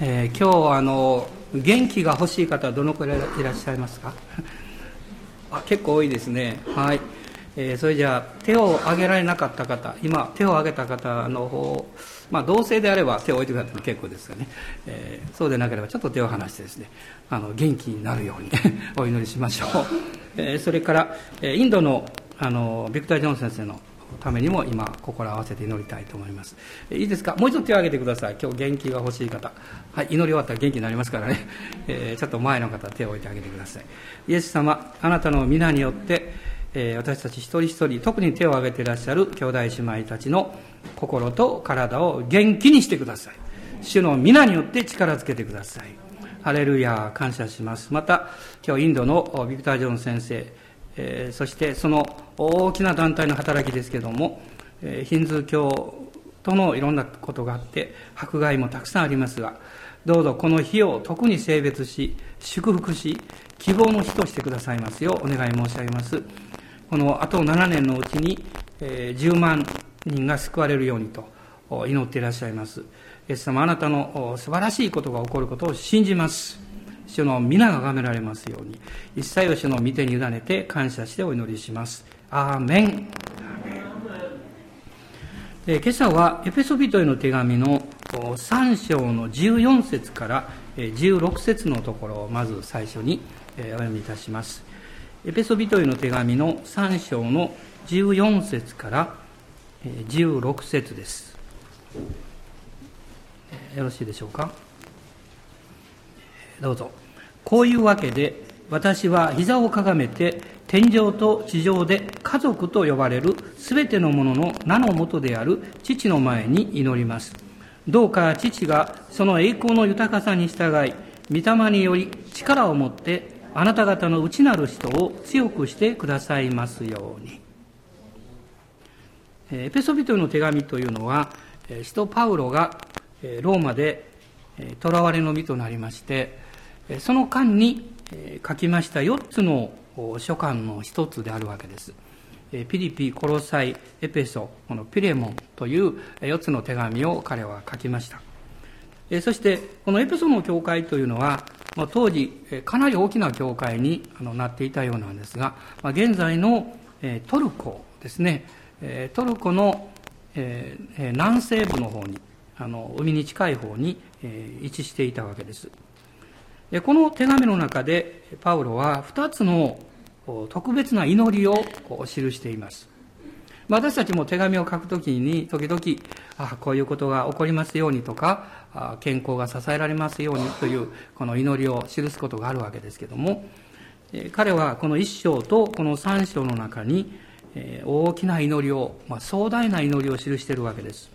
えー、今日あの元気が欲しい方どのくらいいらっしゃいますか？あ結構多いですね。はい、えー、それじゃあ手を挙げられなかった方今手を挙げた方の方まあ同性であれば手を置いてくださっても結構ですがね、えー、そうでなければちょっと手を離してですねあの元気になるように お祈りしましょう、えー、それから、えインドのあのビクター・ジョン先生のためにも今心合わせて祈りたいと思います。いいですか？もう一度手を挙げてください。今日元気が欲しい方。はい祈り終わったら元気になりますからね、えー、ちょっと前の方手を置いてあげてください。イエス様あなたの皆によってえー、私たち一人一人特に手を挙げていらっしゃる兄弟姉妹たちの心と体を元気にしてください。主の皆によって力づけてください。ハレルヤ感謝します。また今日インドのビクター・ジョン先生えー、そしてその大きな団体の働きですけども、えー、ヒンズー教とのいろんなことがあって迫害もたくさんありますがどうぞこの日を特に性別し祝福し希望の日としてくださいますようお願い申し上げます。このあと7年のうちに、えー、10万人が救われるようにと祈っていらっしゃいます。イエス様あなたの素晴らしいことが起こることを信じます。主の皆が崇められますように一切を主の御手に委ねて感謝してお祈りします。アーメン。え今朝はエペソビトへの手紙の3章の14節から16節のところをまず最初にお読みいたします。エペソビトへの手紙の3章の14節から16節です。よろしいでしょうか？どうぞ。こういうわけで、私は膝をかがめて、天上と地上で家族と呼ばれるすべてのものの名のもとである父の前に祈ります。どうか父がその栄光の豊かさに従い、御霊により力を持ってあなた方の内なる人を強くしてくださいますように。エペソビトの手紙というのは、使徒パウロがローマで囚われの身となりまして、その間に書きました4つの書簡の一つであるわけです。ピリピ、コロサイ、エペソ、このピレモンという4つの手紙を彼は書きました。そして、このエペソの教会というのは、当時、かなり大きな教会になっていたようなんですが、現在のトルコですね、トルコの南西部の方に、海に近い方に位置していたわけです。この手紙の中でパウロは2つの特別な祈りを記しています。私たちも手紙を書くときに時々あこういうことが起こりますようにとか健康が支えられますようにというこの祈りを記すことがあるわけですけども彼はこの一章とこの三章の中に大きな祈りを、まあ、壮大な祈りを記しているわけです。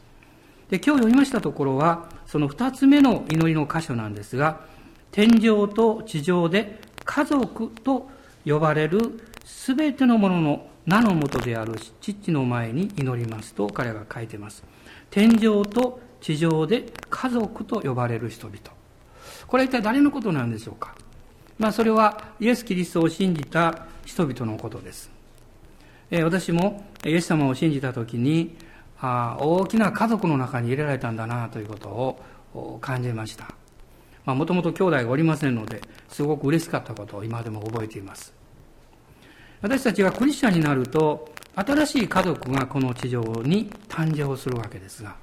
で今日読みましたところはその二つ目の祈りの箇所なんですが天上と地上で家族と呼ばれるすべてのものの名のもとである父の前に祈りますと彼が書いてます。天上と地上で家族と呼ばれる人々。これは一体誰のことなんでしょうかまあそれはイエス・キリストを信じた人々のことです。え私もイエス様を信じたときにあ大きな家族の中に入れられたんだなということを感じました。もともと兄弟がおりませんので、すごく嬉しかったことを今でも覚えています。私たちがクリスチャンになると、新しい家族がこの地上に誕生するわけですが、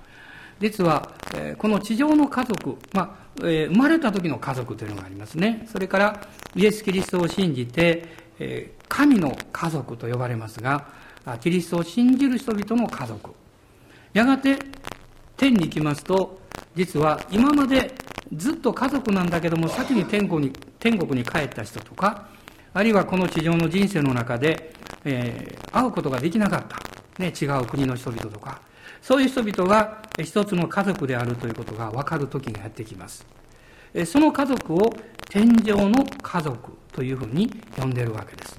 実は、この地上の家族、まあえ生まれた時の家族というのがありますね。それから、イエス・キリストを信じて、え神の家族と呼ばれますが、キリストを信じる人々の家族。やがて、天に行きますと、実は今までずっと家族なんだけども先に天国に天国に帰った人とかあるいはこの地上の人生の中で、えー、会うことができなかった、ね、違う国の人々とか。そういう人々が一つの家族であるということが分かる時がやってきます。その家族を天上の家族というふうに呼んでいるわけです。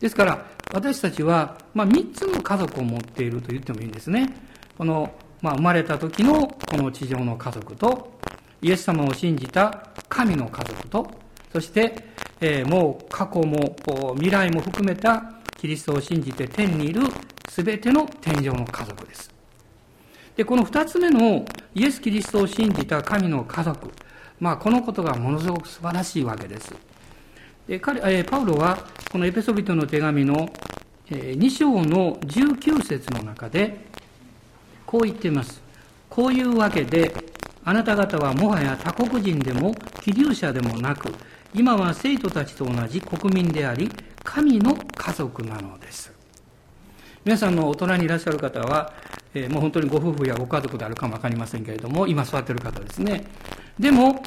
ですから私たちは、まあ、3つの家族を持っていると言ってもいいんですね。この、まあ、生まれた時のこの地上の家族とイエス様を信じた神の家族と、そして、えー、もう過去も未来も含めたキリストを信じて天にいる全ての天上の家族です。で、この二つ目のイエス・キリストを信じた神の家族、まあ、このことがものすごく素晴らしいわけです。で彼えパウロは、このエペソビトの手紙の2章の19節の中で、こう言っています。こういうわけで、あなた方はもはや他国人でも、希留者でもなく、今は生徒たちと同じ国民であり、神の家族なのです。皆さんの大人にいらっしゃる方は、えー、もう本当にご夫婦やご家族であるかもわかりませんけれども、今座ってる方ですね。でも、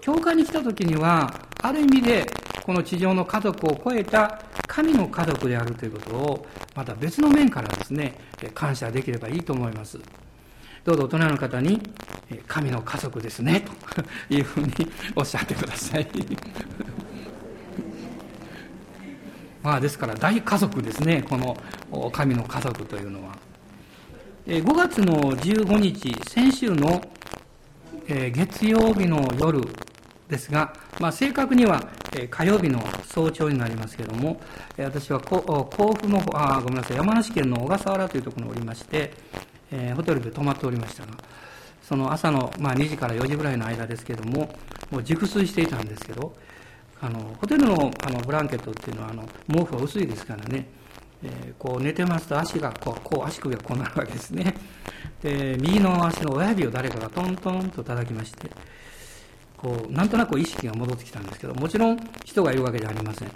教会に来た時には、ある意味で、この地上の家族を超えた神の家族であるということを、また別の面からですね、感謝できればいいと思います。どうぞ大人の方に、神の家族ですね、と いうふうにおっしゃってください。まあですから大家族ですね、この神の家族というのは。5月の15日、先週の月曜日の夜ですが、まあ、正確には火曜日の早朝になりますけれども、私は甲府のあ、ごめんなさい、山梨県の小笠原というところにおりまして、えー、ホテルで泊まっておりましたが、その朝の、まあ、2時から4時ぐらいの間ですけども、もう熟睡していたんですけど、あのホテルのあのブランケットっていうのはあの毛布が薄いですからね、えー、こう寝てますと足がこうこう足首がこうなるわけですね。で右の足の親指を誰かがトントンと叩きましてこうなんとなく意識が戻ってきたんですけどもちろん人がいるわけじゃありません。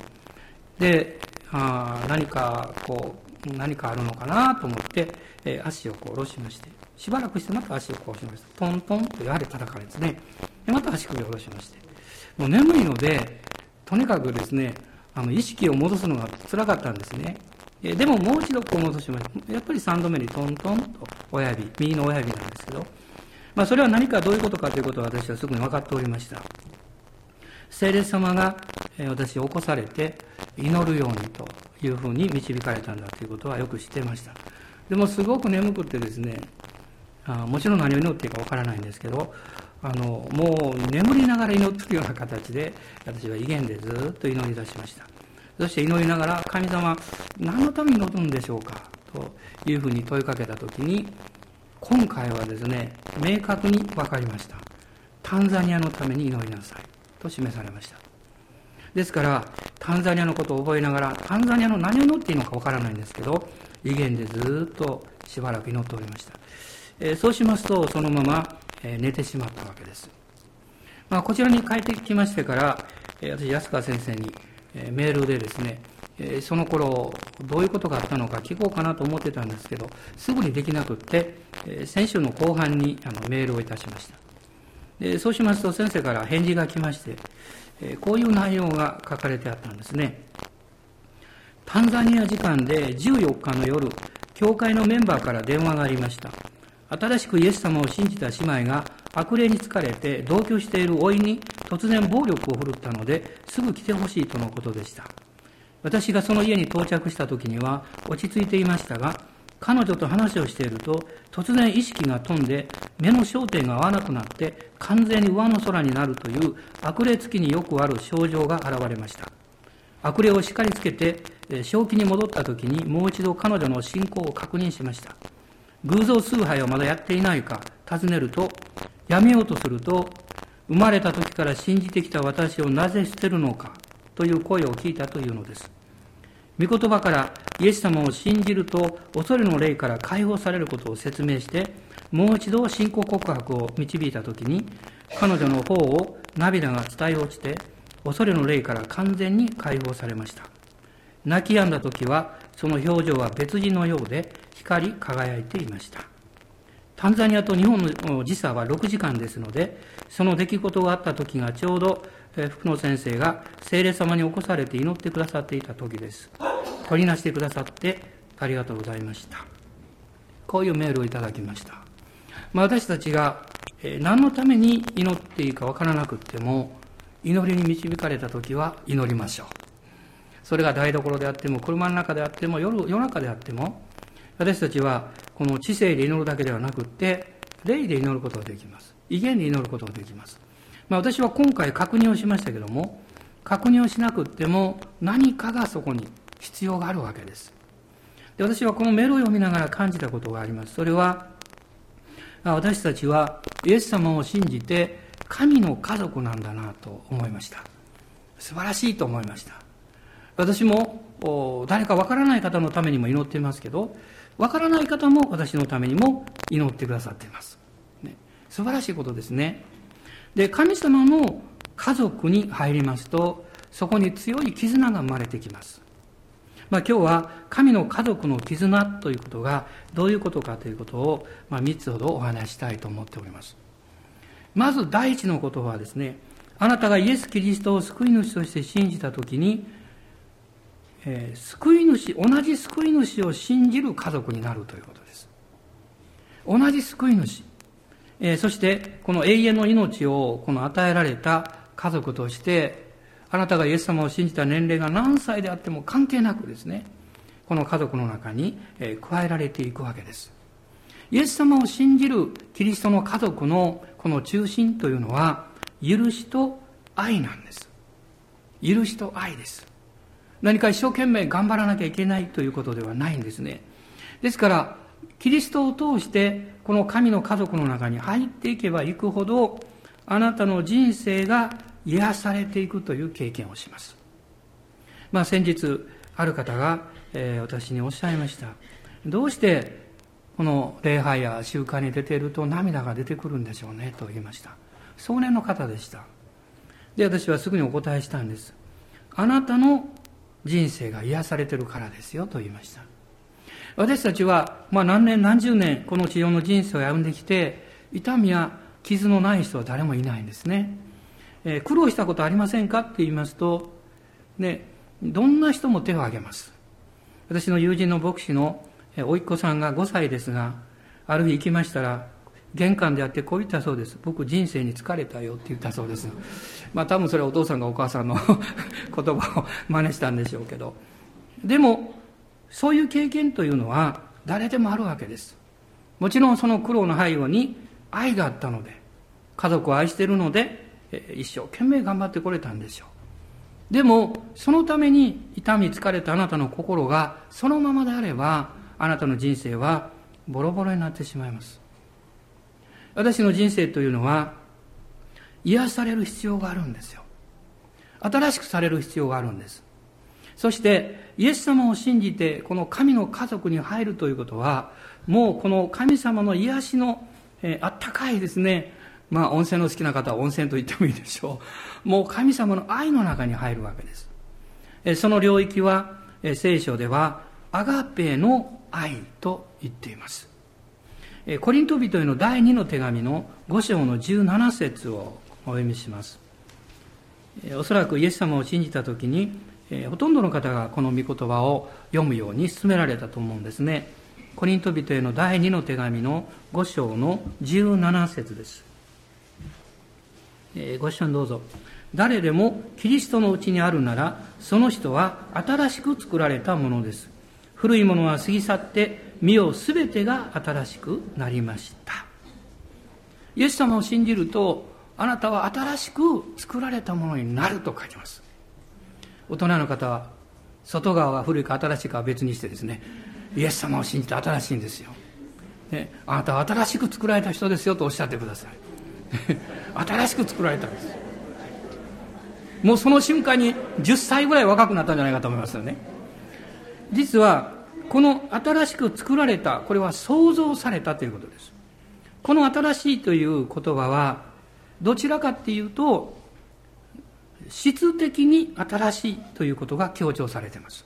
であ何かこう何かあるのかなと思って、えー、足をこう下ろしましてしばらくしてまた足をこうしましたトントンとやはり叩かれですねでまた足首を下ろしましてもう眠いのでとにかくですね、あの意識を戻すのが辛かったんですね。えでももう一度こう戻しました。やっぱり3度目にトントンと親指、右の親指なんですけど、まあそれは何かどういうことかということは私はすぐに分かっておりました。聖霊様が私を起こされて祈るようにというふうに導かれたんだということはよく知ってました。でもすごく眠くってですね、あもちろん何を祈っていいか分からないんですけど、あのもう眠りながら祈ってるような形で私は威厳でずっと祈り出しました。そして祈りながら神様何のために祈るんでしょうかというふうに問いかけた時に今回はですね明確に分かりました。タンザニアのために祈りなさいと示されました。ですからタンザニアのことを覚えながらタンザニアの何を祈っていいのか分からないんですけど威厳でずっとしばらく祈っておりました、えー、そうしますとそのままえ寝てしまったわけです。まあ、こちらに帰ってきましてから、え私、安川先生に、えメールでですね、えその頃どういうことがあったのか聞こうかなと思ってたんですけど、すぐにできなくって、え先週の後半にあのメールをいたしました。でそうしますと先生から返事が来まして、えこういう内容が書かれてあったんですね。タンザニア時間で14日の夜、教会のメンバーから電話がありました。新しくイエス様を信じた姉妹が悪霊に疲れて同居している老いに突然暴力を振るったのですぐ来てほしいとのことでした。私がその家に到着した時には落ち着いていましたが、彼女と話をしていると突然意識が飛んで目の焦点が合わなくなって完全に上の空になるという悪霊付きによくある症状が現れました。悪霊を叱りつけて正気に戻った時にもう一度彼女の信仰を確認しました。偶像崇拝をまだやっていないか尋ねると、やめようとすると、生まれた時から信じてきた私をなぜ捨てるのかという声を聞いたというのです。御言葉からイエス様を信じると恐れの霊から解放されることを説明して、もう一度信仰告白を導いたときに、彼女の方を涙が伝え落ちて、恐れの霊から完全に解放されました。泣き止んだ時は、その表情は別人のようで、光り輝いていました。タンザニアと日本の時差は6時間ですので、その出来事があった時がちょうど、福野先生が聖霊様に起こされて祈ってくださっていた時です。取りなしてくださってありがとうございました。こういうメールをいただきました。まあ、私たちが何のために祈っていいかわからなくっても、祈りに導かれた時は祈りましょう。それが台所であっても、車の中であっても、夜夜中であっても、私たちはこの知性で祈るだけではなくって、霊で祈ることができます。威厳で祈ることができます。まあ、私は今回確認をしましたけども、確認をしなくっても何かがそこに必要があるわけです。で私はこのメールを読みながら感じたことがあります。それは、私たちはイエス様を信じて神の家族なんだなと思いました素晴らしいと思いました私も誰かわからない方のためにも祈っていますけどわからない方も私のためにも祈ってくださっています、ね、素晴らしいことですね。で神様の家族に入りますとそこに強い絆が生まれてきます。まあ、今日は神の家族の絆ということがどういうことかということを、まあ、3つほどお話したいと思っております。まず第一のことはですねあなたがイエス・キリストを救い主として信じたときに、えー、救い主同じ救い主を信じる家族になるということです同じ救い主、えー、そしてこの永遠の命をこの与えられた家族としてあなたがイエス様を信じた年齢が何歳であっても関係なくですね、この家族の中にえ加えられていくわけです。イエス様を信じるキリストの家族のこの中心というのは、許しと愛なんです。許しと愛です。何か一生懸命頑張らなきゃいけないということではないんですね。ですから、キリストを通してこの神の家族の中に入っていけばいくほど、あなたの人生が癒されていくという経験をします。まあ先日、ある方が、えー、私におっしゃいました。どうしてこの礼拝や集会に出ていると涙が出てくるんでしょうねと言いました。壮年の方でした。で、私はすぐにお答えしたんです。あなたの人生が癒されてるからですよと言いました。私たちは、まあ何年何十年この治療の人生を歩んできて、痛みや傷のない人は誰もいないんですね。えー、苦労したことありませんかって言いますと、ね、どんな人も手を挙げます。私の友人の牧師の甥っ子さんが5歳ですが、ある日行きましたら、玄関であってこう言ったそうです。僕人生に疲れたよって言ったそうです。まあ多分それはお父さんがお母さんの 言葉を真似したんでしょうけど。でも、そういう経験というのは誰でもあるわけです。もちろんその苦労の背後に愛があったので、家族を愛しているので、一生懸命頑張ってこれたんでしょう。でも、そのために痛み疲れたあなたの心がそのままであれば、あなたの人生はボロボロになってしまいます。私の人生というのは、癒される必要があるんですよ。新しくされる必要があるんです。そして、イエス様を信じて、この神の家族に入るということは、もうこの神様の癒しの、えー、あったかいですね、まあ温泉の好きな方は温泉と言ってもいいでしょう。もう神様の愛の中に入るわけです。その領域は聖書ではアガペの愛と言っています。コリント人への第2の手紙の5章の17節をお読みします。おそらくイエス様を信じたときに、ほとんどの方がこの御言葉を読むように勧められたと思うんですね。コリント人への第2の手紙の5章の17節です。ご一緒にどうぞ。誰でもキリストのうちにあるなら、その人は新しく作られたものです。古いものは過ぎ去って、身をすべてが新しくなりました。イエス様を信じると、あなたは新しく作られたものになると書きます。大人の方は、外側は古いか新しいかは別にしてですね、イエス様を信じて新しいんですよ。ね、あなたは新しく作られた人ですよとおっしゃってください。新しく作られたんですもうその瞬間に10歳ぐらい若くなったんじゃないかと思いますよね実はこの新しく作られたこれは創造されたということですこの新しいという言葉はどちらかっていうと質的に新しいということが強調されています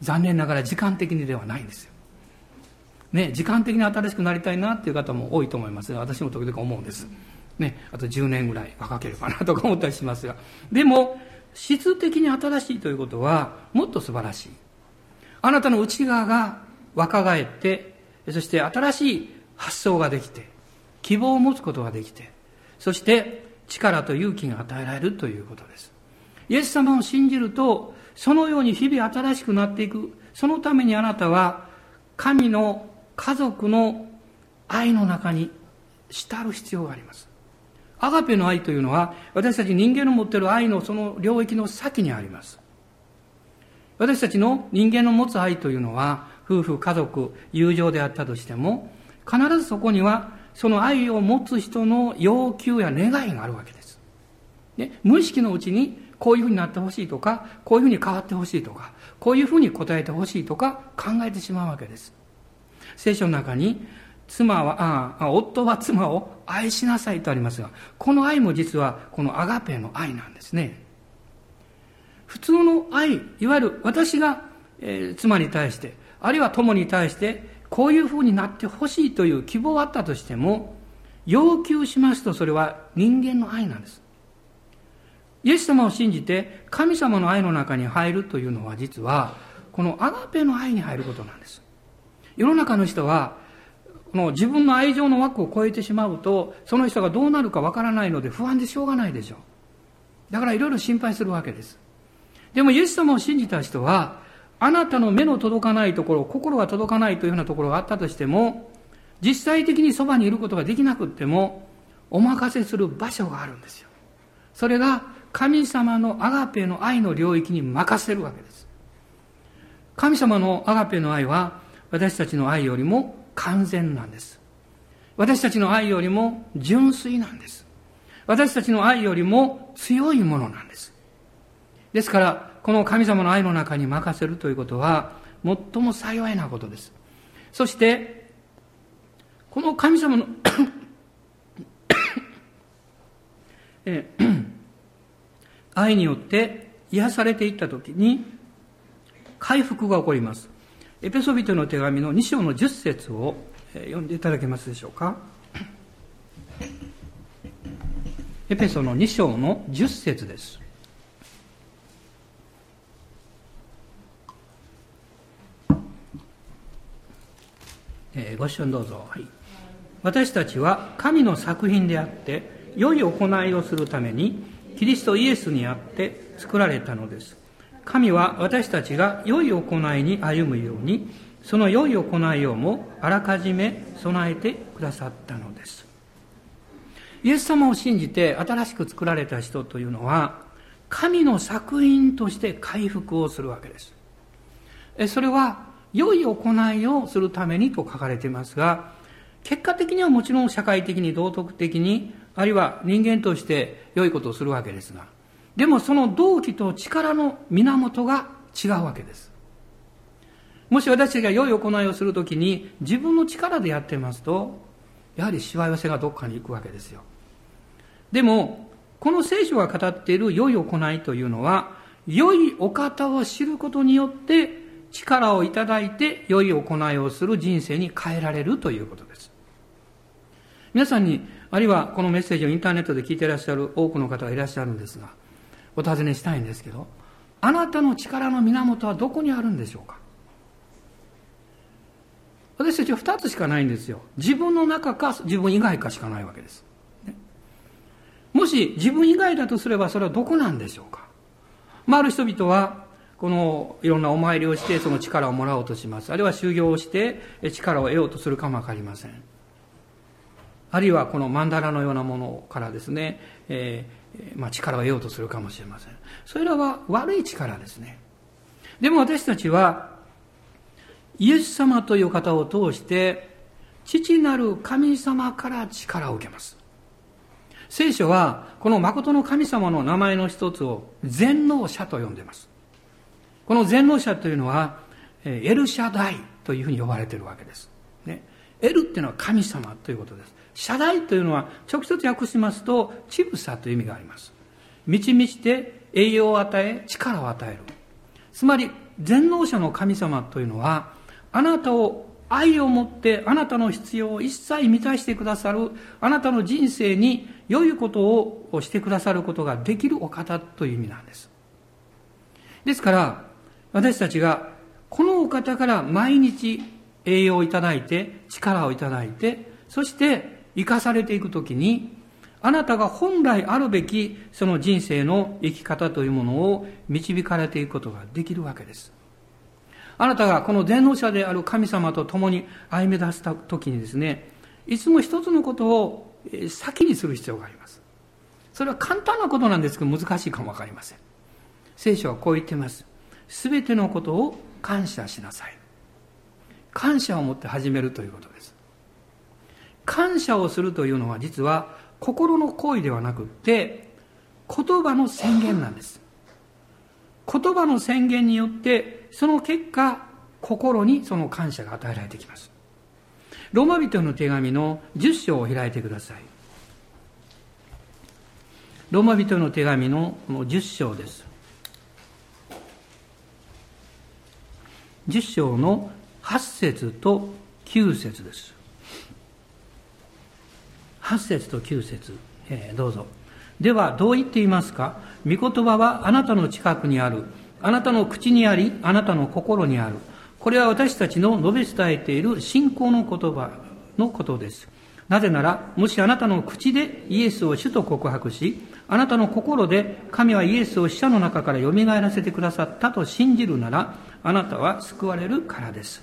残念ながら時間的にではないんですよね、時間的に新しくなりたいなっていう方も多いと思います私も時々思うんです。ね、あと10年ぐらい若ければなとか思ったりしますが。でも、質的に新しいということは、もっと素晴らしい。あなたの内側が若返って、そして新しい発想ができて、希望を持つことができて、そして力と勇気が与えられるということです。イエス様を信じると、そのように日々新しくなっていく。そのためにあなたは、神の家族の愛の中に浸る必要があります。アガペの愛というのは、私たち人間の持っている愛のその領域の先にあります。私たちの人間の持つ愛というのは、夫婦、家族、友情であったとしても、必ずそこには、その愛を持つ人の要求や願いがあるわけです。ね、無意識のうちにこういうふうになってほしいとか、こういうふうに変わってほしいとか、こういうふうに答えてほしいとか考えてしまうわけです。聖書の中に、妻は、ああ、夫は妻を愛しなさいとありますが、この愛も実はこのアガペの愛なんですね。愛、いわゆる私が、えー、妻に対して、あるいは友に対して、こういうふうになってほしいという希望はあったとしても、要求しますとそれは人間の愛なんです。イエス様を信じて神様の愛の中に入るというのは実はこのアガペの愛に入ることなんです。世の中の人はこの自分の愛情の枠を超えてしまうとその人がどうなるかわからないので不安でしょうがないでしょう。だからいろいろ心配するわけです。でもイエス様を信じた人はあなたの目の届かないところ、心が届かないというようなところがあったとしても、実際的にそばにいることができなくっても、お任せする場所があるんですよ。それが神様のアガペの愛の領域に任せるわけです。神様のアガペの愛は私たちの愛よりも完全なんです。私たちの愛よりも純粋なんです。私たちの愛よりも強いものなんです。ですから、この神様の愛の中に任せるということは、最も幸いなことです。そして、この神様のえ愛によって癒されていったときに、回復が起こります。エペソビトの手紙の2章の10節を読んでいただけますでしょうか。エペソの2章の10節です。えー、ご視聴どうぞ、はい、私たちは神の作品であって良い行いをするためにキリストイエスにあって作られたのです。神は私たちが良い行いに歩むようにその良い行いをもあらかじめ備えてくださったのです。イエス様を信じて新しく作られた人というのは神の作品として回復をするわけです。それは良い行いをするためにと書かれていますが、結果的にはもちろん社会的に道徳的に、あるいは人間として良いことをするわけですが、でもその動機と力の源が違うわけです。もし私たちが良い行いをするときに自分の力でやってますと、やはりしわ寄せがどっかに行くわけですよ。でも、この聖書が語っている良い行いというのは、良いお方を知ることによって力をいただいて良い行いをする人生に変えられるということです。皆さんに、あるいはこのメッセージをインターネットで聞いていらっしゃる多くの方がいらっしゃるんですが、お尋ねしたいんですけど、あなたの力の源はどこにあるんでしょうか？私たちは二つしかないんですよ。自分の中か自分以外かしかないわけです。もし自分以外だとすればそれはどこなんでしょうか、まあ、ある人々はこのいろんなお参りをしてその力をもらおうとします。あるいは修行をして力を得ようとするかもわかりません。あるいはこの曼荼羅のようなものからですね、えー、まあ、力を得ようとするかもしれません。それらは悪い力ですね。でも私たちは、イエス様という方を通して、父なる神様から力を受けます。聖書は、この誠の神様の名前の一つを全能者と呼んでいます。この全能者というのは、エルシャダイというふうに呼ばれているわけです。ね、エルっていうのは神様ということです。シャダイというのは直接訳しますと、ちぶさという意味があります。満ち満ちて栄養を与え、力を与える。つまり、全能者の神様というのは、あなたを愛を持ってあなたの必要を一切満たしてくださる、あなたの人生に良いことをしてくださることができるお方という意味なんです。ですから、私たちがこのお方から毎日栄養をいただいて、力をいただいて、そして生かされていくときに、あなたが本来あるべきその人生の生き方というものを導かれていくことができるわけです。あなたがこの全能者である神様と共に歩み出した時にですね、いつも一つのことを先にする必要があります。それは簡単なことなんですけど難しいかもわかりません。聖書はこう言っています。すべてのことを感謝しなさい。感謝を持って始めるということです。感謝をするというのは実は心の行為ではなくって言葉の宣言なんです言葉の宣言によってその結果心にその感謝が与えられてきますローマ人の手紙の10章を開いてくださいローマ人の手紙の10章です10章の8節と9節です。8節と9節、えー、どうぞ。ではどう言っていますか？御言葉はあなたの近くにある。あなたの口にありあなたの心にある。これは私たちの述べ伝えている信仰の言葉のことです。なぜならもしあなたの口でイエスを主と告白しあなたの心で神はイエスを死者の中から蘇らせてくださったと信じるならあなたは救われるからです。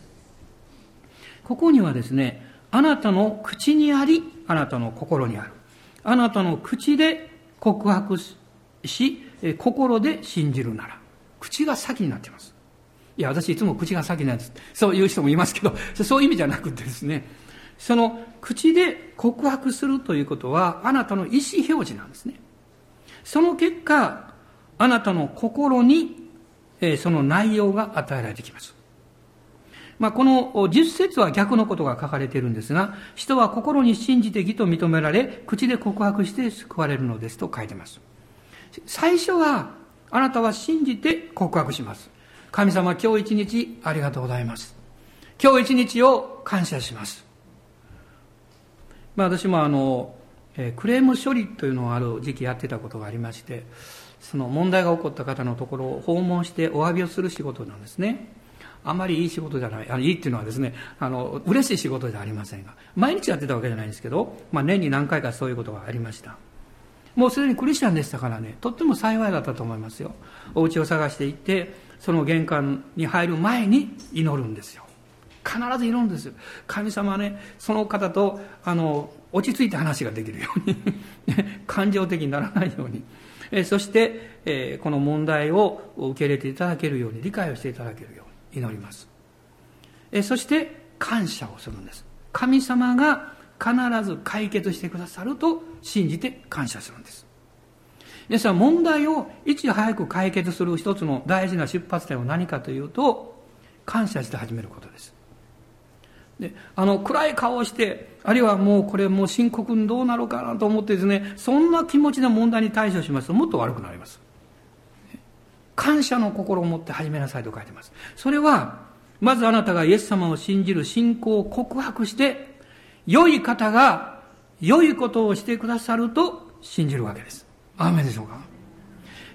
ここにはですねあなたの口にありあなたの心にある。あなたの口で告白し心で信じるなら。口が先になっています。いや私いつも口が先なんです。そういう人もいますけどそういう意味じゃなくてですね。その口で告白するということはあなたの意思表示なんですね。その結果あなたの心にえその内容が与えられてきますまあ、この十節は逆のことが書かれているんですが、人は心に信じて義と認められ、口で告白して救われるのですと書いてます。最初は、あなたは信じて告白します。神様、今日一日ありがとうございます。今日一日を感謝します。まあ、私もあの、えクレーム処理というのをある時期やってたことがありまして、その問題が起こった方のところを訪問してお詫びをする仕事なんですね。あまりいい仕事じゃない、あのいいっていうのはですね、あの、嬉しい仕事じゃありませんが、毎日やってたわけじゃないんですけど、まあ年に何回かそういうことがありました。もうすでにクリスチャンでしたからね、とっても幸いだったと思いますよ。お家を探していって、その玄関に入る前に祈るんですよ。必ず祈るんですよ。神様はね、その方と、あの、落ち着いて話ができるように 感情的にならないように。えそして、えこの問題を受け入れていただけるように、理解をしていただけるように。祈りますえそして感謝をするんです神様が必ず解決してくださると信じて感謝するんですですから問題をいち早く解決する一つの大事な出発点は何かというと感謝して始めることですであの暗い顔をしてあるいはもうこれもう深刻にどうなるかなと思ってですねそんな気持ちで問題に対処しますともっと悪くなります感謝の心を持って始めなさいと書いてます。それは、まずあなたがイエス様を信じる信仰を告白して、良い方が良いことをしてくださると信じるわけです。アーメンでしょうか？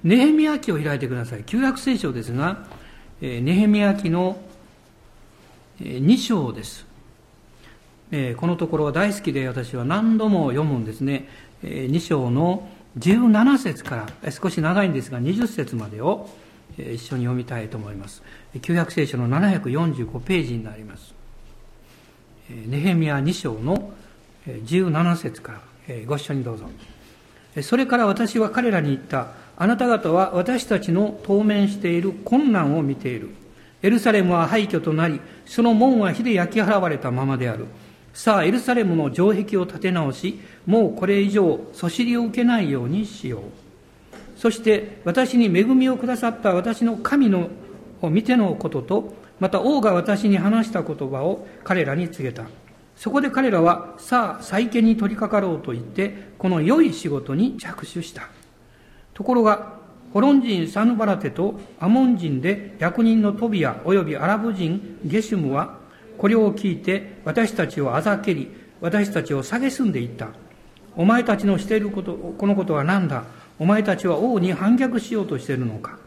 ネヘミヤ記を開いてください。旧約聖書ですが、ネヘミヤ記の2章です。このところは大好きで私は何度も読むんですね。2章の17節から少し長いんですが20節までを一緒に読みたいと思います。旧約聖書の745ページになります。ネヘミヤ2章の17節からご一緒にどうぞ。それから私は彼らに言った。あなた方は私たちの当面している困難を見ている。エルサレムは廃墟となりその門は火で焼き払われたままである。さあエルサレムの城壁を立て直しもうこれ以上そしりを受けないようにしよう。そして私に恵みをくださった私の神のを見てのこととまた王が私に話した言葉を彼らに告げた。そこで彼らはさあ再建に取り掛かろうと言ってこの良い仕事に着手した。ところがホロン人サヌバラテとアモン人で役人のトビア及びアラブ人ゲシュムはこれを聞いて私たちをあざけり、私たちを蔑んでいった。お前たちのしていること、このことは何だ？お前たちは王に反逆しようとしているのか？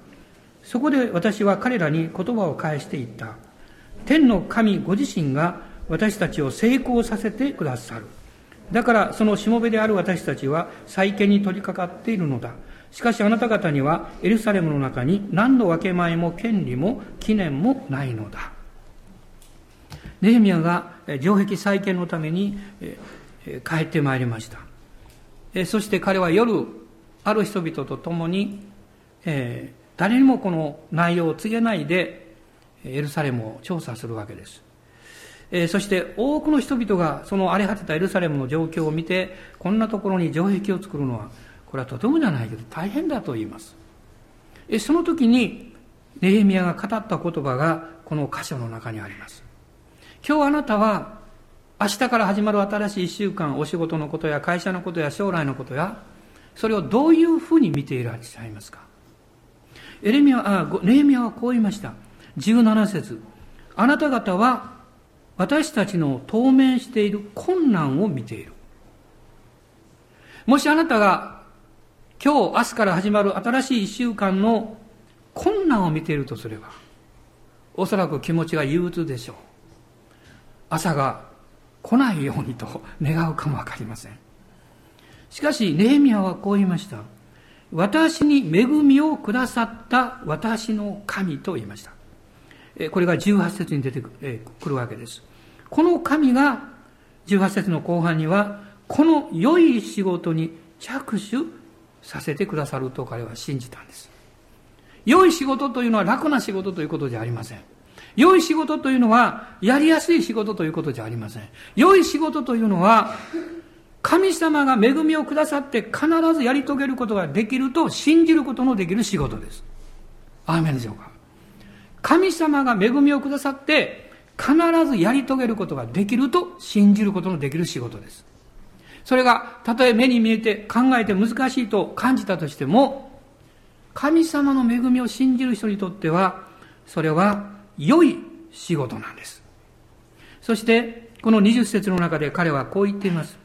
そこで私は彼らに言葉を返していった。天の神ご自身が私たちを成功させてくださる。だからそのしもべである私たちは再建に取り掛かっているのだ。しかしあなた方にはエルサレムの中に何の分け前も権利も記念もないのだ。ネヘミヤが城壁再建のために帰ってまいりました。そして彼は夜、ある人々と共に、誰にもこの内容を告げないで、エルサレムを調査するわけです。そして多くの人々がその荒れ果てたエルサレムの状況を見て、こんなところに城壁を作るのは、これはとてもじゃないけど大変だと言います。その時に、ネヘミヤが語った言葉がこの箇所の中にあります。今日あなたは明日から始まる新しい一週間、お仕事のことや会社のことや将来のことや、それをどういうふうに見ていらっしゃいますか？エレミア、あ、ネヘミヤはこう言いました。17節あなた方は私たちの当面している困難を見ている。もしあなたが今日、明日から始まる新しい一週間の困難を見ているとすれば、おそらく気持ちが憂鬱でしょう。朝が来ないようにと 願うかもわかりません。しかし、ネヘミヤはこう言いました。私に恵みをくださった私の神と言いました。これが18節に出てくるわけです。この神が18節の後半には、この良い仕事に着手させてくださると彼は信じたんです。良い仕事というのは楽な仕事ということじゃありません。良い仕事というのはやりやすい仕事ということじゃありません。良い仕事というのは神様が恵みをくださって必ずやり遂げることができると信じることのできる仕事です。アーメンでしょうか。神様が恵みをくださって必ずやり遂げることができると信じることのできる仕事です。それがたとえ目に見えて考えて難しいと感じたとしても神様の恵みを信じる人にとってはそれは良い仕事なんです。そしてこの20節の中で彼はこう言っています。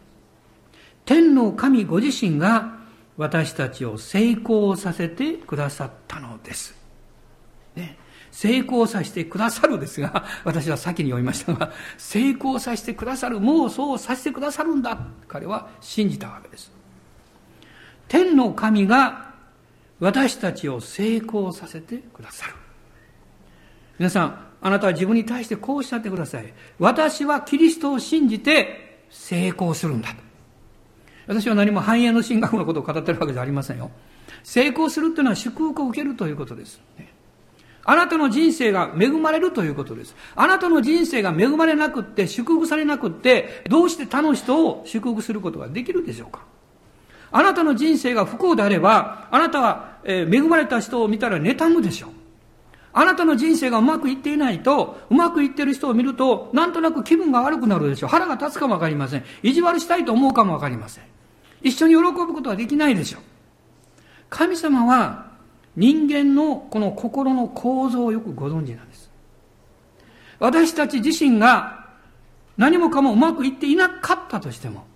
天の神ご自身が私たちを成功させてくださったのです。ね、成功させてくださるですが、私は先に読みましたが、成功させてくださる、もうそうさせてくださるんだ。彼は信じたわけです。天の神が私たちを成功させてくださる。皆さん、あなたは自分に対してこうおっしゃってください。私はキリストを信じて成功するんだ。私は何も繁栄の進学のことを語っているわけじゃありませんよ。成功するというのは祝福を受けるということです。あなたの人生が恵まれるということです。あなたの人生が恵まれなくって、祝福されなくって、どうして他の人を祝福することができるでしょうかあなたの人生が不幸であれば、あなたは、恵まれた人を見たら妬むでしょう。あなたの人生がうまくいっていないと、うまくいってる人を見ると、なんとなく気分が悪くなるでしょう。腹が立つかもわかりません。意地悪したいと思うかもわかりません。一緒に喜ぶことはできないでしょう。神様は人間のこの心の構造をよくご存知なんです。私たち自身が何もかもうまくいっていなかったとしても、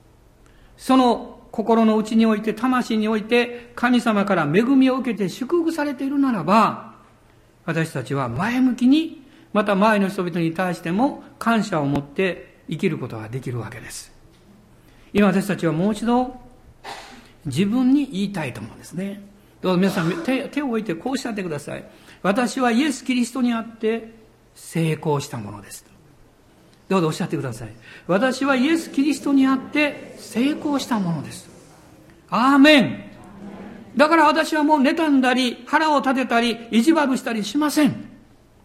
その心の内において、魂において、神様から恵みを受けて祝福されているならば、私たちは前向きに、また前の人々に対しても感謝を持って生きることができるわけです。今私たちはもう一度自分に言いたいと思うんですね。どうぞ皆さん手手を置いてこうおっしゃってください。私はイエス・キリストにあって成功したものです。どうぞおっしゃってください。私はイエス・キリストにあって成功したものです。アーメン。だから私はもう妬んだり、腹を立てたり、意地悪したりしません。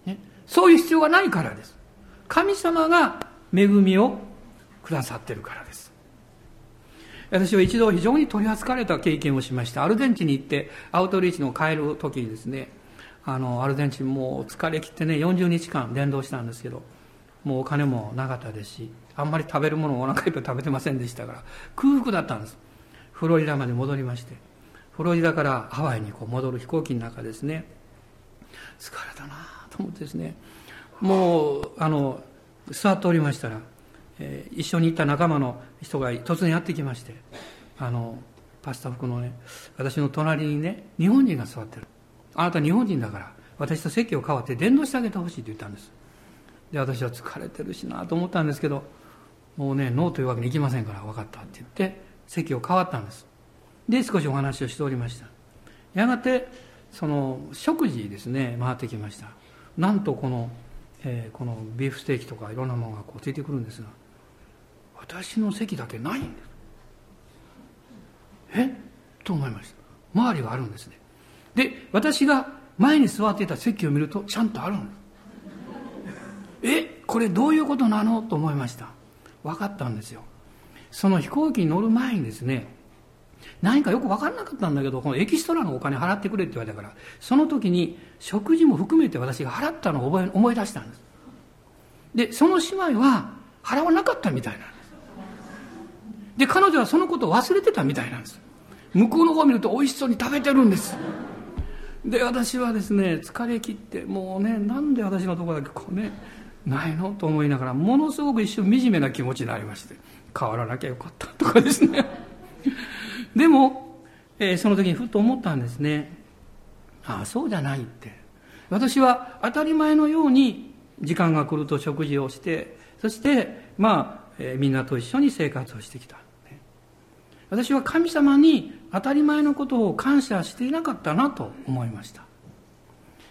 ね、そういう必要がないからです。神様が恵みをくださってるからです。私は一度非常に取り扱われた経験をしました。アルゼンチンに行ってアウトリーチの帰る時にですね、あの、アルゼンチンもう疲れ切ってね、40日間伝道したんですけど、もうお金もなかったですし、あんまり食べるものをお腹いっぱい食べてませんでしたから、空腹だったんです。フロリダまで戻りまして、フロリダからハワイにこう戻る飛行機の中ですね、疲れたなと思ってですね、もう、あの、座っておりましたら、えー、一緒に行った仲間の人が突然やってきましてあのパスタ服のね私の隣にね日本人が座ってる。あなた日本人だから私と席を変わって伝道してあげてほしいと言ったんです。で私は疲れてるしなと思ったんですけどもうねノーというわけにいきませんから分かったって言って席を変わったんです。で少しお話をしておりました。やがてその食事ですね回ってきました。なんとこの、えー、このビーフステーキとかいろんなものがこうついてくるんですが私の席だけないんですえ？と思いました。周りがあるんですね。で私が前に座っていた席を見るとちゃんとあるんですえ？これどういうことなの？と思いました。分かったんですよ。その飛行機に乗る前にですね何かよく分からなかったんだけどこのエキストラのお金払ってくれって言われたからその時に食事も含めて私が払ったのを覚え思い出したんです。でその姉妹は払わなかったみたいなんです。で彼女はそのことを忘れてたみたいなんです。向こうの方を見ると美味しそうに食べてるんです。で私はですね疲れ切ってもうねなんで私のとこだけこうねないのと思いながらものすごく一瞬惨めな気持ちになりまして変わらなきゃよかったとかですね。でも、えー、その時にふと思ったんですね。ああそうじゃないって。私は当たり前のように時間が来ると食事をしてそしてまあ、えー、みんなと一緒に生活をしてきた私は神様に当たり前のことを感謝していなかったなと思いました。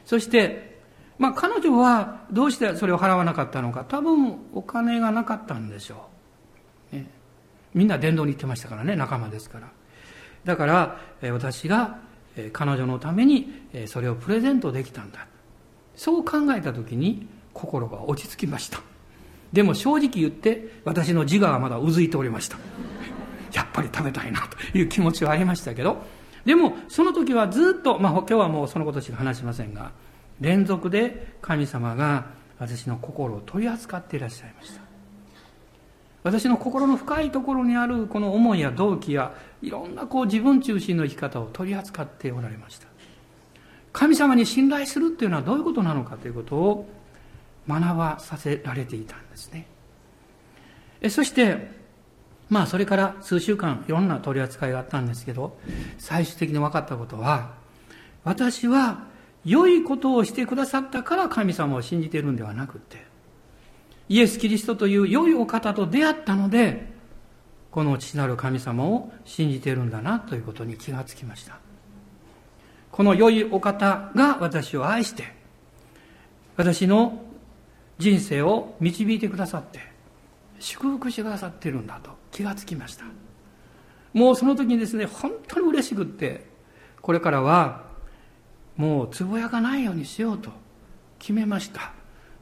そしてまあ彼女はどうしてそれを払わなかったのか。多分お金がなかったんでしょう、ね、みんな伝道に行ってましたからね仲間ですから。だから私が彼女のためにそれをプレゼントできたんだ。そう考えた時に心が落ち着きました。でも正直言って私の自我はまだうずいておりました。やっぱり食べたいなという気持ちはありましたけどでもその時はずっと、まあ、今日はもうそのことしか話しませんが連続で神様が私の心を取り扱っていらっしゃいました。私の心の深いところにあるこの思いや動機やいろんなこう自分中心の生き方を取り扱っておられました。神様に信頼するっていうのはどういうことなのかということを学ばさせられていたんですね。そしてまあそれから数週間いろんな取り扱いがあったんですけど最終的に分かったことは私は良いことをしてくださったから神様を信じているんではなくてイエス・キリストという良いお方と出会ったのでこの父なる神様を信じているんだなということに気がつきました。この良いお方が私を愛して私の人生を導いてくださって祝福してくださっているんだと気がつきました。もうその時にですね本当に嬉しくってこれからはもうつぶやかないようにしようと決めました。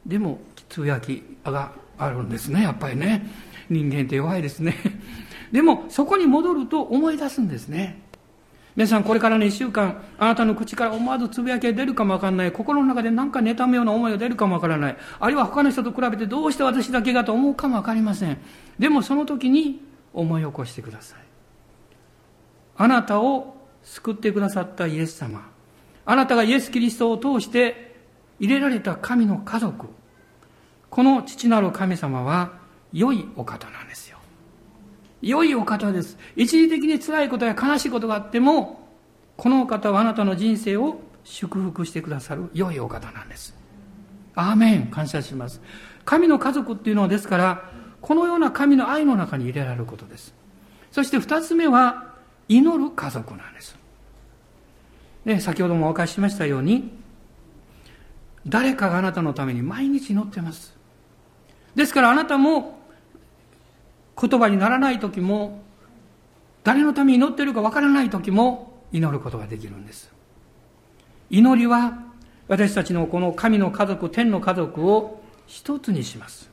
でもつぶやきがあるんですね。やっぱりね。人間って弱いですね。でもそこに戻ると思い出すんですね。皆さんこれからの1週間あなたの口から思わずつぶやきが出るかもわからない。心の中で何か妬むような思いが出るかもわからない。あるいは他の人と比べてどうして私だけがと思うかもわかりません。でもその時に思い起こしてください。あなたを救ってくださったイエス様。あなたがイエス・キリストを通して入れられた神の家族この父なる神様は良いお方なんですよ良いお方です。一時的に辛いことや悲しいことがあっても、このお方はあなたの人生を祝福してくださる良いお方なんです。アーメン感謝します。神の家族っていうのはですから、このような神の愛の中に入れられることです。そして二つ目は、祈る家族なんです。ね、先ほどもお明かししましたように、誰かがあなたのために毎日祈ってます。ですからあなたも言葉にならない時も誰のために祈っているかわからない時も祈ることができるんです。祈りは私たちのこの神の家族天の家族を一つにします。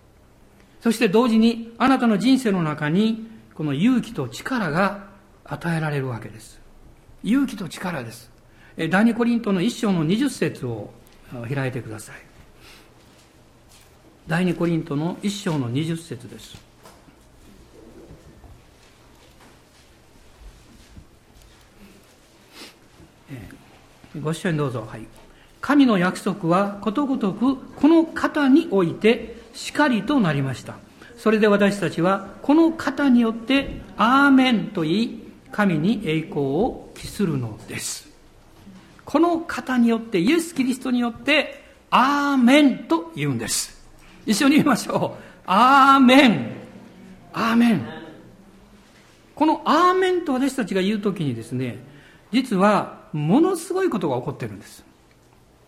そして同時にあなたの人生の中にこの勇気と力が与えられるわけです。勇気と力です。第二コリントの一章の二十節を開いてください第二コリントの一章の二十節ですご一緒にどうぞ。はい。神の約束はことごとくこの方においてしかりとなりました。それで私たちはこの方によってアーメンと言い、神に栄光を期するのです。この方によって、イエス・キリストによって、アーメンと言うんです。一緒に言いましょう。アーメン。アーメン。このアーメンと私たちが言うときにですね、実はものすごいことが起こってるんです。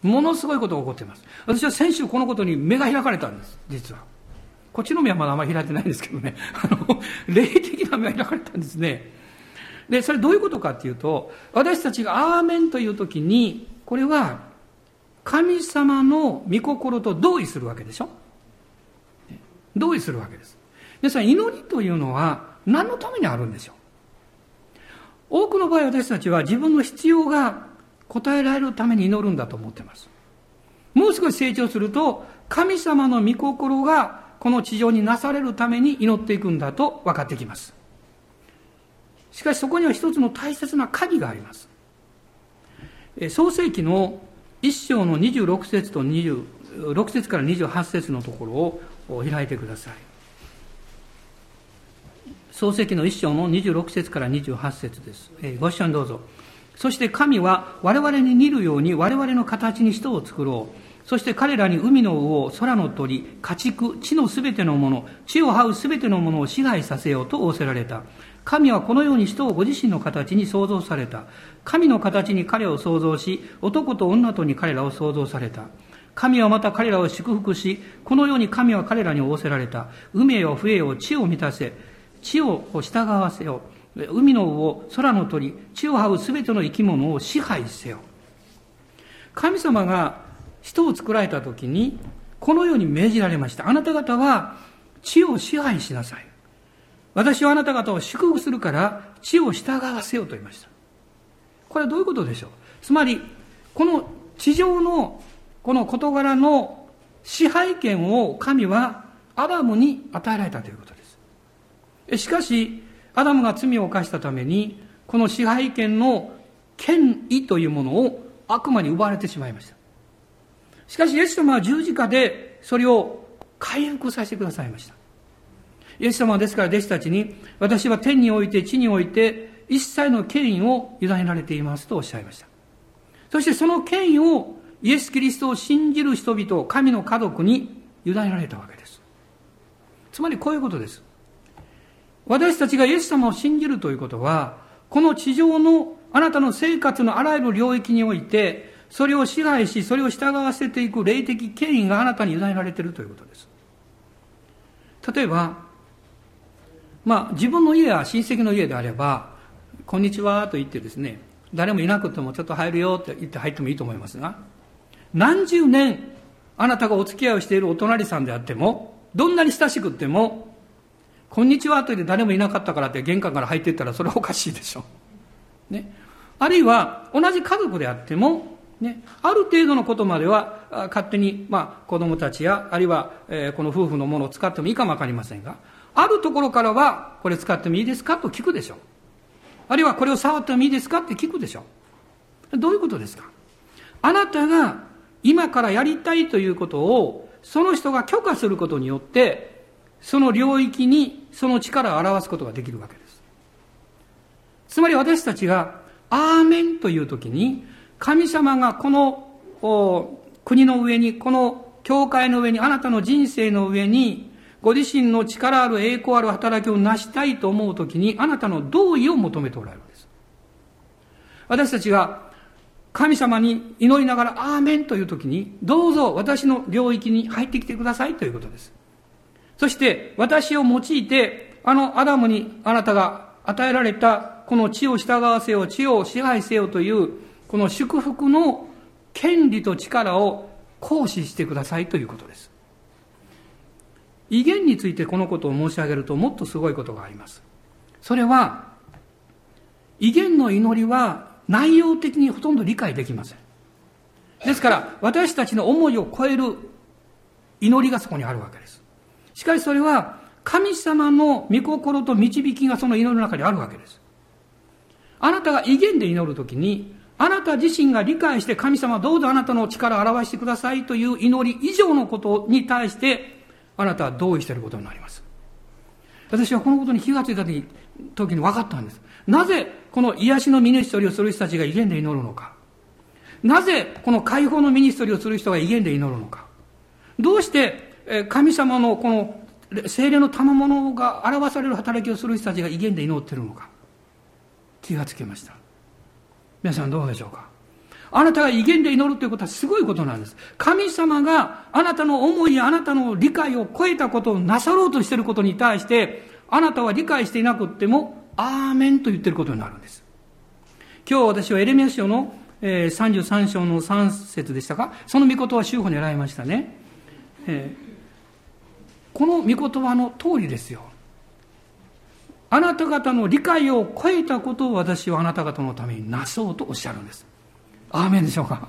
ものすごいことが起こっています。私は先週このことに目が開かれたんです、実は。こっちの目はまだあんまり開いてないんですけどね。あの、霊的な目が開かれたんですね。で、それどういうことかっていうと、私たちがアーメンという時に、これは、神様の御心と同意するわけでしょ？同意するわけです。皆さん、祈りというのは何のためにあるんでしょう？多くの場合私たちは自分の必要が答えられるために祈るんだと思ってます。もう少し成長すると、神様の御心がこの地上になされるために祈っていくんだと分かってきます。しかしそこには一つの大切な鍵があります。創世記の一章の26節と26節から28節のところを開いてください。創世記の一章の26節から28節です。ご一緒にどうぞ。そして神は我々に似るように我々の形に人を作ろう。そして彼らに海の魚、空の鳥、家畜、地のすべてのもの、地を這うすべてのものを支配させようと仰せられた。神はこのように人をご自身の形に創造された。神の形に彼を創造し、男と女とに彼らを創造された。神はまた彼らを祝福し、このように神は彼らに仰せられた。海よ、冬よ、地を満たせ。地を従わせよ。海の魚、空の鳥、地を這うすべての生き物を支配せよ。神様が人を作られた時に、このように命じられました。あなた方は地を支配しなさい。私はあなた方を祝福するから地を従わせようと言いました。これはどういうことでしょう？つまり、この地上のこの事柄の支配権を神はアダムに与えられたということです。しかし、アダムが罪を犯したために、この支配権の権威というものを悪魔に奪われてしまいました。しかし、イエス様は十字架でそれを回復させてくださいました。イエス様はですから弟子たちに、私は天において地において一切の権威を委ねられていますとおっしゃいました。そしてその権威をイエス・キリストを信じる人々、神の家族に委ねられたわけです。つまりこういうことです。私たちがイエス様を信じるということは、この地上のあなたの生活のあらゆる領域において、それを支配し、それを従わせていく霊的権威があなたに委ねられているということです。例えば、まあ、自分の家や親戚の家であれば、こんにちはと言ってですね、誰もいなくてもちょっと入るよって言って入ってもいいと思いますが、何十年あなたがお付き合いをしているお隣さんであっても、どんなに親しくっても、こんにちはと言って誰もいなかったからって玄関から入っていったらそれはおかしいでしょう。ね。あるいは同じ家族であっても、ね、ある程度のことまでは勝手に、まあ、子供たちや、あるいは、えー、この夫婦のものを使ってもいいかもわかりませんが、あるところからは、これ使ってもいいですかと聞くでしょう。あるいはこれを触ってもいいですかって聞くでしょう。どういうことですか？あなたが今からやりたいということを、その人が許可することによって、その領域にその力を表すことができるわけです。つまり私たちが、アーメンという時に、神様がこの国の上に、この教会の上に、あなたの人生の上に、ご自身の力ある栄光ある働きを成したいと思うときに、あなたの同意を求めておられるんです。私たちが神様に祈りながら、アーメンというときに、どうぞ私の領域に入ってきてくださいということです。そして、私を用いて、あのアダムにあなたが与えられた、この地を従わせよう、地を支配せよというこの祝福の権利と力を行使してくださいということです。威厳についてこのことを申し上げるともっとすごいことがあります。それは、威厳の祈りは内容的にほとんど理解できません。ですから、私たちの思いを超える祈りがそこにあるわけです。しかしそれは、神様の御心と導きがその祈りの中にあるわけです。あなたが威厳で祈るときに、あなた自身が理解して神様どうぞあなたの力を表してくださいという祈り以上のことに対してあなたは同意していることになります。私はこのことに気がついた時に分かったんです。なぜこの癒しのミニストリーをする人たちが異言で祈るのか。なぜこの解放のミニストリーをする人が異言で祈るのか。どうして神様のこの聖霊の賜物が表される働きをする人たちが異言で祈っているのか。気がつきました。皆さんどうでしょうかあなたが異言で祈るということはすごいことなんです。神様があなたの思いやあなたの理解を超えたことをなさろうとしていることに対して、あなたは理解していなくっても、アーメンと言ってることになるんです。今日私はエレミア書の、えー、33章の3節でしたか？その御事は修法に選びましたね。えーこの御言葉の通りですよ。あなた方の理解を超えたことを私はあなた方のためになそうとおっしゃるんです。アーメンでしょうか。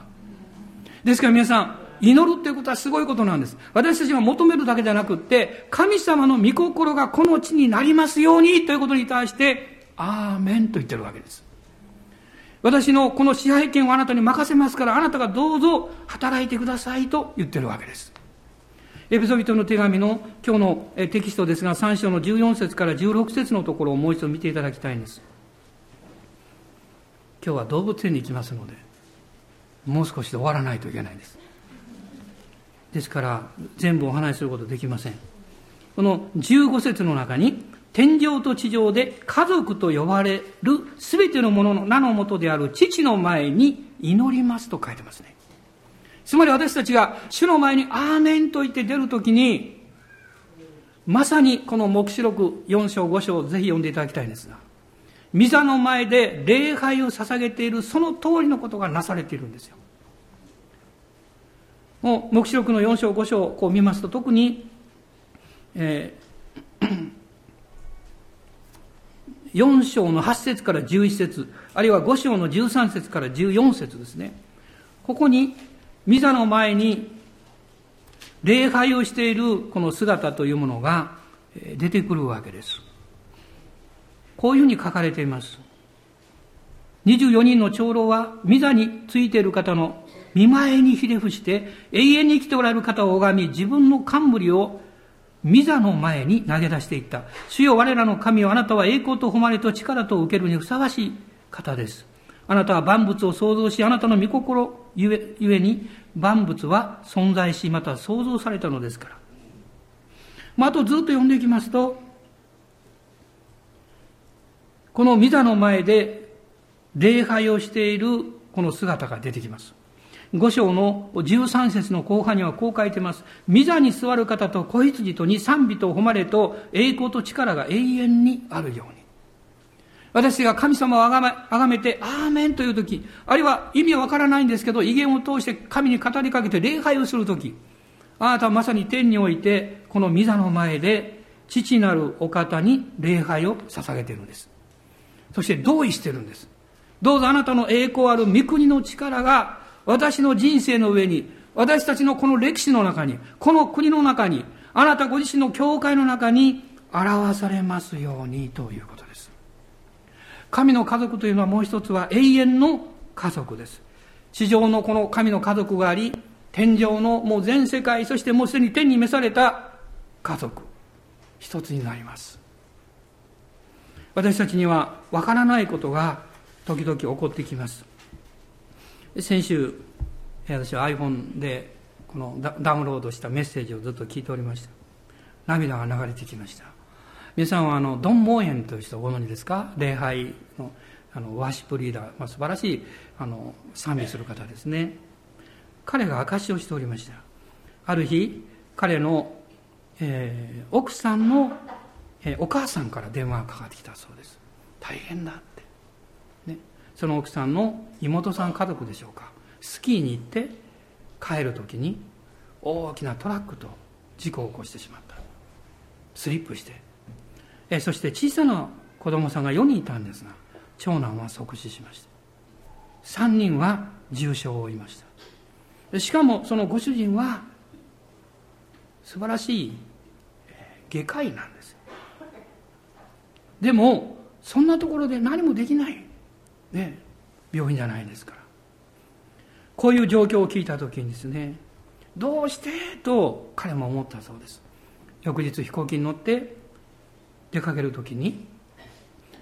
ですから皆さん、祈るっていうことはすごいことなんです。私たちが求めるだけじゃなくって、神様の御心がこの地になりますようにということに対して、アーメンと言ってるわけです。私のこの支配権をあなたに任せますから、あなたがどうぞ働いてくださいと言ってるわけです。エペソビトの手紙の今日のテキストですが、3章の14節から16節のところをもう一度見ていただきたいんです。今日は動物園に行きますので、もう少しで終わらないといけないんです。ですから、全部お話しすることできません。この15節の中に、天上と地上で家族と呼ばれる全てのものの名のもとである父の前に祈りますと書いてますね。つまり私たちが主の前にアーメンと言って出るときに、まさにこの黙示録4章5章をぜひ読んでいただきたいんですが、御座の前で礼拝を捧げているその通りのことがなされているんですよ。もう黙示録の4章5章をこう見ますと特に、えー 4章の8節から11節あるいは5章の13節から14節ですね。ここに、ミザの前に礼拝をしているこの姿というものが出てくるわけです。こういうふうに書かれています。24人の長老は、ミザについている方の見前にひれ伏して、永遠に生きておられる方を拝み、自分の冠を御座の前に投げ出していった。主よ我らの神よあなたは栄光と誉れと力と受けるにふさわしい方です。あなたは万物を創造し、あなたの御心ゆえゆえに万物は存在し、また創造されたのですから。まあ、あとずっと読んでいきますと、この御座の前で礼拝をしているこの姿が出てきます。5章の13節の後半にはこう書いてます。御座に座る方と子羊とに賛美と誉れと栄光と力が永遠にあるように。私が神様をあがめあがめて、アーメンという時、あるいは意味はわからないんですけど、威厳を通して神に語りかけて礼拝をする時、あなたはまさに天において、この御座の前で、父なるお方に礼拝を捧げているんです。そして同意してるんです。どうぞあなたの栄光ある御国の力が私の人生の上に、私たちのこの歴史の中に、この国の中に、あなたご自身の教会の中に表されますようにということです。神の家族というのはもう一つは永遠の家族です。地上のこの神の家族があり、天上のもう全世界、そしてもうすでに天に召された家族、一つになります。私たちにはわからないことが時々起こってきます。先週私は iPhone でこのダウンロードしたメッセージをずっと聞いておりました。涙が流れてきました。皆さんはあのドン・モーエンという人ご存知ですか？礼拝のあのワーシップリーダー、まあ、素晴らしいあの賛美する方ですね。彼が証しをしておりました。ある日彼の、えー、奥さんの、えー、お母さんから電話がかかってきたそうです。大変だって、ね。その奥さんの妹さん家族でしょうか。スキーに行って帰る時に大きなトラックと事故を起こしてしまった。スリップして。えそして小さな子供さんが4人いたんですが長男は即死しました。3人は重傷を負いました。しかもそのご主人は素晴らしい外科医なんです。でもそんなところで何もできない。ね、病院じゃないですから。こういう状況を聞いた時にですねどうして？と彼も思ったそうです。翌日飛行機に乗って出かける時に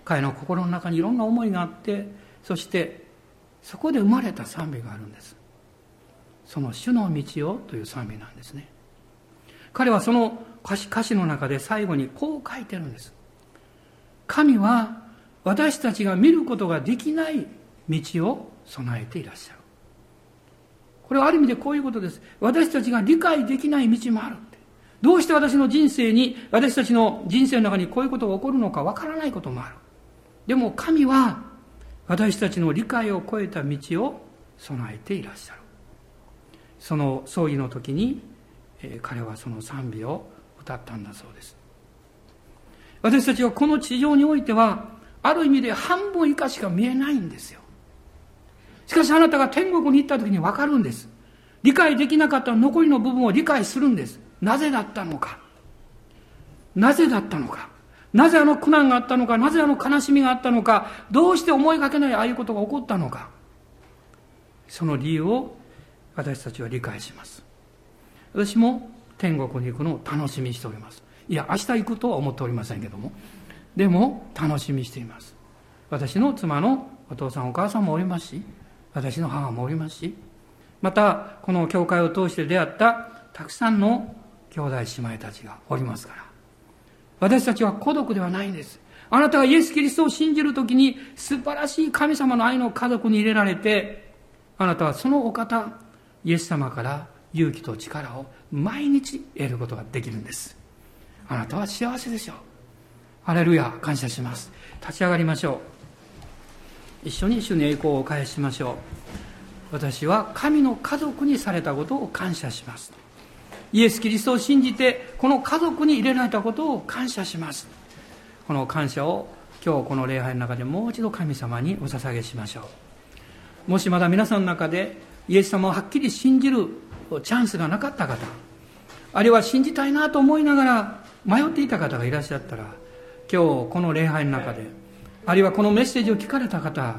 彼の心の中にいろんな思いがあってそしてそこで生まれた賛美があるんです。その「主の道を」という賛美なんですね。彼はその歌詞歌詞の中で最後にこう書いてるんです。神は私たちが見ることができない道を備えていらっしゃる。これはある意味でこういうことです。私たちが理解できない道もある。どうして私の人生に、私たちの人生の中にこういうことが起こるのかわからないこともある。でも神は私たちの理解を超えた道を備えていらっしゃる。その葬儀の時に、え、彼はその賛美を歌ったんだそうです私たちはこの地上においてはある意味で半分以下しか見えないんですよ。しかしあなたが天国に行った時に分かるんです。理解できなかった残りの部分を理解するんです。なぜだったのか。なぜだったのか。なぜあの苦難があったのか。なぜあの悲しみがあったのか。どうして思いがけないああいうことが起こったのか。その理由を私たちは理解します。私も天国に行くのを楽しみにしております。いや明日行くとは思っておりませんけども。でも楽しみしています。私の妻のお父さんお母さんもおりますし私の母もおりますし。またこの教会を通して出会ったたくさんの兄弟姉妹たちがおりますから。私たちは孤独ではないんです。あなたがイエス・キリストを信じるときに素晴らしい神様の愛の家族に入れられてあなたはそのお方イエス様から勇気と力を毎日得ることができるんです。あなたは幸せでしょう。ハレルヤ感謝します。立ち上がりましょう。一緒に主に栄光を返しましょう。私は神の家族にされたことを感謝します。イエス・キリストを信じてこの家族に入れられたことを感謝します。この感謝を今日この礼拝の中でもう一度神様にお捧げしましょう。もしまだ皆さんの中でイエス様をはっきり信じるチャンスがなかった方あるいは信じたいなと思いながら迷っていた方がいらっしゃったら今日この礼拝の中であるいはこのメッセージを聞かれた方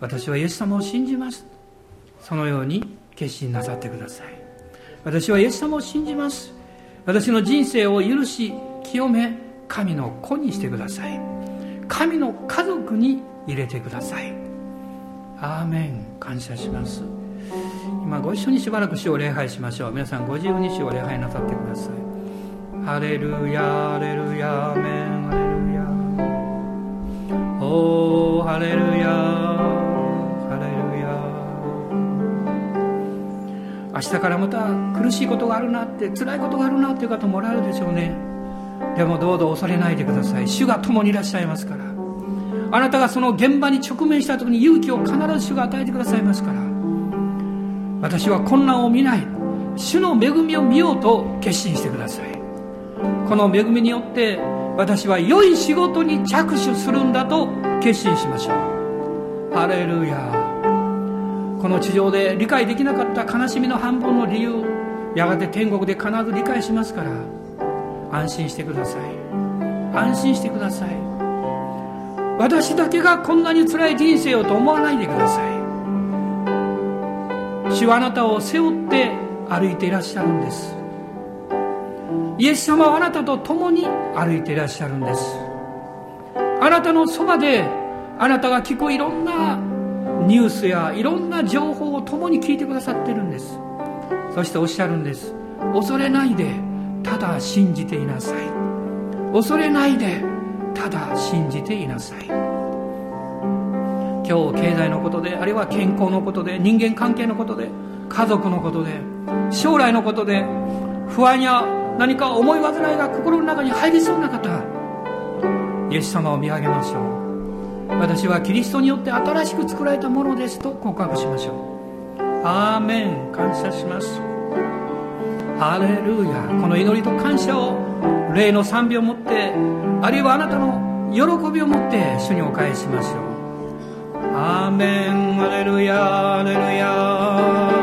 私はイエス様を信じます。そのように決心なさってください。私はイエス様を信じます。私の人生を許し清め神の子にしてください。神の家族に入れてください。アーメン。感謝します。今ご一緒にしばらく主を礼拝しましょう。皆さんご自由に主を礼拝なさってください。ハレルヤハレルヤアメンハレルヤおーハレルヤハレルヤ明日からまた苦しいことがあるなって辛いことがあるなっていう方もおられるでしょうね。でもどうぞ恐れないでください。主が共にいらっしゃいますから。あなたがその現場に直面した時に勇気を必ず主が与えてくださいますから。私は困難を見ない。主の恵みを見ようと決心してください。この恵みによって私は良い仕事に着手するんだと決心しましょう。ハレルヤこの地上で理解できなかった悲しみの半分の理由やがて天国で必ず理解しますから安心してください。安心してください。私だけがこんなに辛い人生をと思わないでください。主はあなたを背負って歩いていらっしゃるんです。イエス様はあなたと共に歩いていらっしゃるんです。あなたのそばであなたが聞くいろんなニュースやいろんな情報を共に聞いてくださってるんです。そしておっしゃるんです。恐れないでただ信じていなさい。恐れないでただ信じていなさい。今日経済のことであるいは健康のことで人間関係のことで家族のことで将来のことで不安や何か思い煩いが心の中に入りそうな方イエス様を見上げましょう。私はキリストによって新しく作られたものですと告白しましょう。アーメン。感謝します。ハレルヤ。この祈りと感謝を霊の賛美を持ってあるいはあなたの喜びを持って主にお返ししましょう。アーメン。アレルヤ。アレルヤ。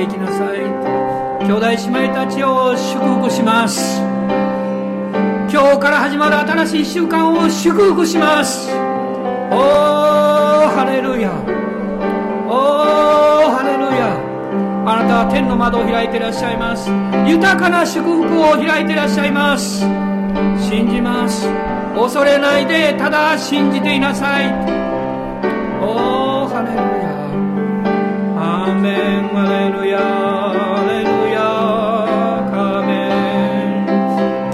行きなさい。巨大姉妹たちを祝福します。今日から始まる新しい習慣を祝福します。おーハレルヤ。おーハレルヤ。あなたは天の窓を開いていらっしゃいます。豊かな祝福を開いていらっしゃいます。信じます。恐れないでただ信じていなさい。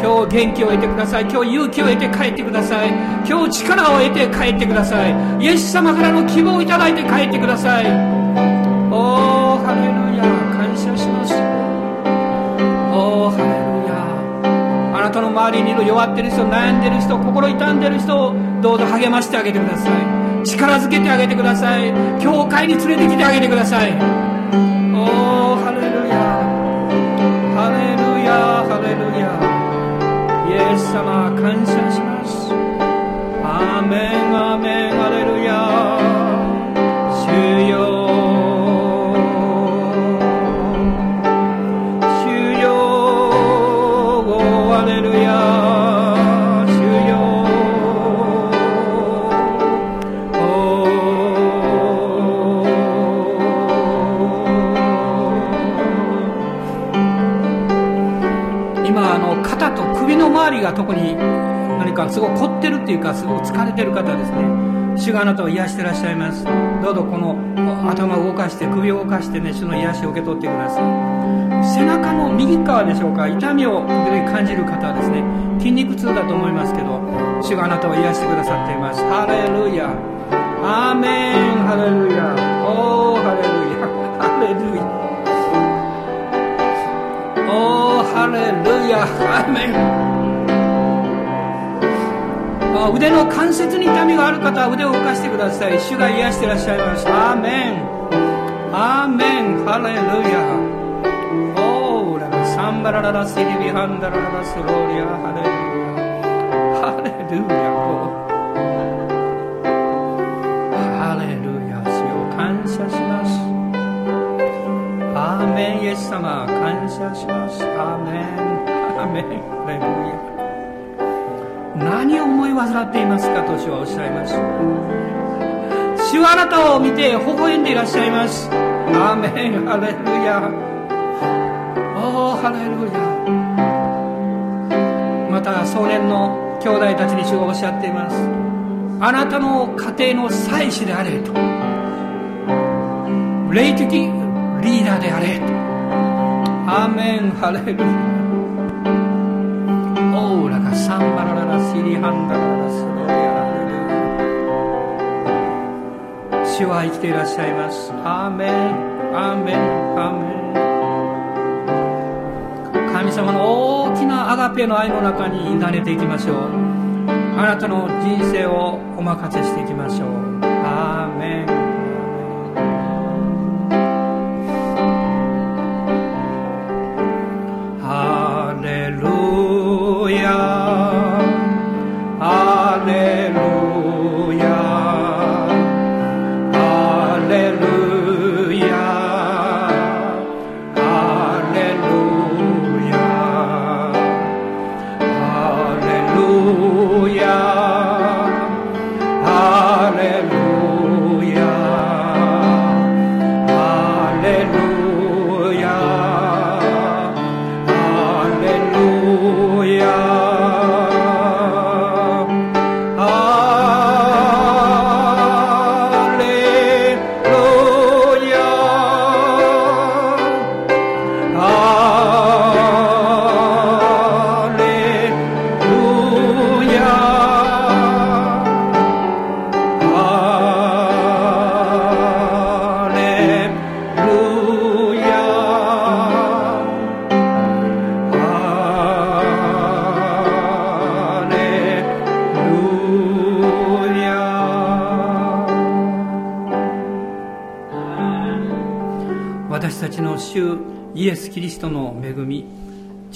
今日元気を得てください。今日勇気を得て帰ってください。今日力を得て帰ってください。イエス様からの希望をいただいて帰ってください。おーハレルヤ。感謝します。おーハレルヤ。あなたの周りにいる弱ってる人悩んでる人心痛んでる人をどうぞ励ましてあげてください。力づけてあげてください。教会に連れてきてあげてください。おーハレルヤ。ハレルヤハレルヤ。イエス様感謝します。アーメンアーメン周りが特に何かすごい凝ってるっていうかすごく疲れてる方ですね主があなたを癒してらっしゃいます。どうぞこの頭を動かして首を動かしてね主の癒しを受け取ってください。背中の右側でしょうか痛みを時々感じる方はですね筋肉痛だと思いますけど主があなたを癒してくださっています。ハレルヤ。アーメン。ハレルヤ。おーハレルヤ。ハレルヤ。おーハレルヤ。アーメン。腕の関節に痛みがある方は腕を動かしてください。主が癒していらっしゃいます。アーメン。アーメン。ハレルヤ。オーラサンバラララシリビハンダラララスローリア。ハレルヤ。ハレルヤ。ハレルヤ。主を感謝します。アーメン。イエス様感謝します。アーメン。アーメン。ハレルヤ。何を思い患っていますかと主はおっしゃいます。主はあなたを見て微笑んでいらっしゃいます。アーメンハレルヤ。おおハレルヤ。また少年の兄弟たちに主がおっしゃっています。あなたの家庭の祭司であれと。霊的リーダーであれと。アーメンハレルヤ。主は生きていらっしゃいます。アーメン。アーメン。アーメン。神様の大きなアガペの愛の中に委ねていきましょう。あなたの人生をお任せしていきましょう。アーメン。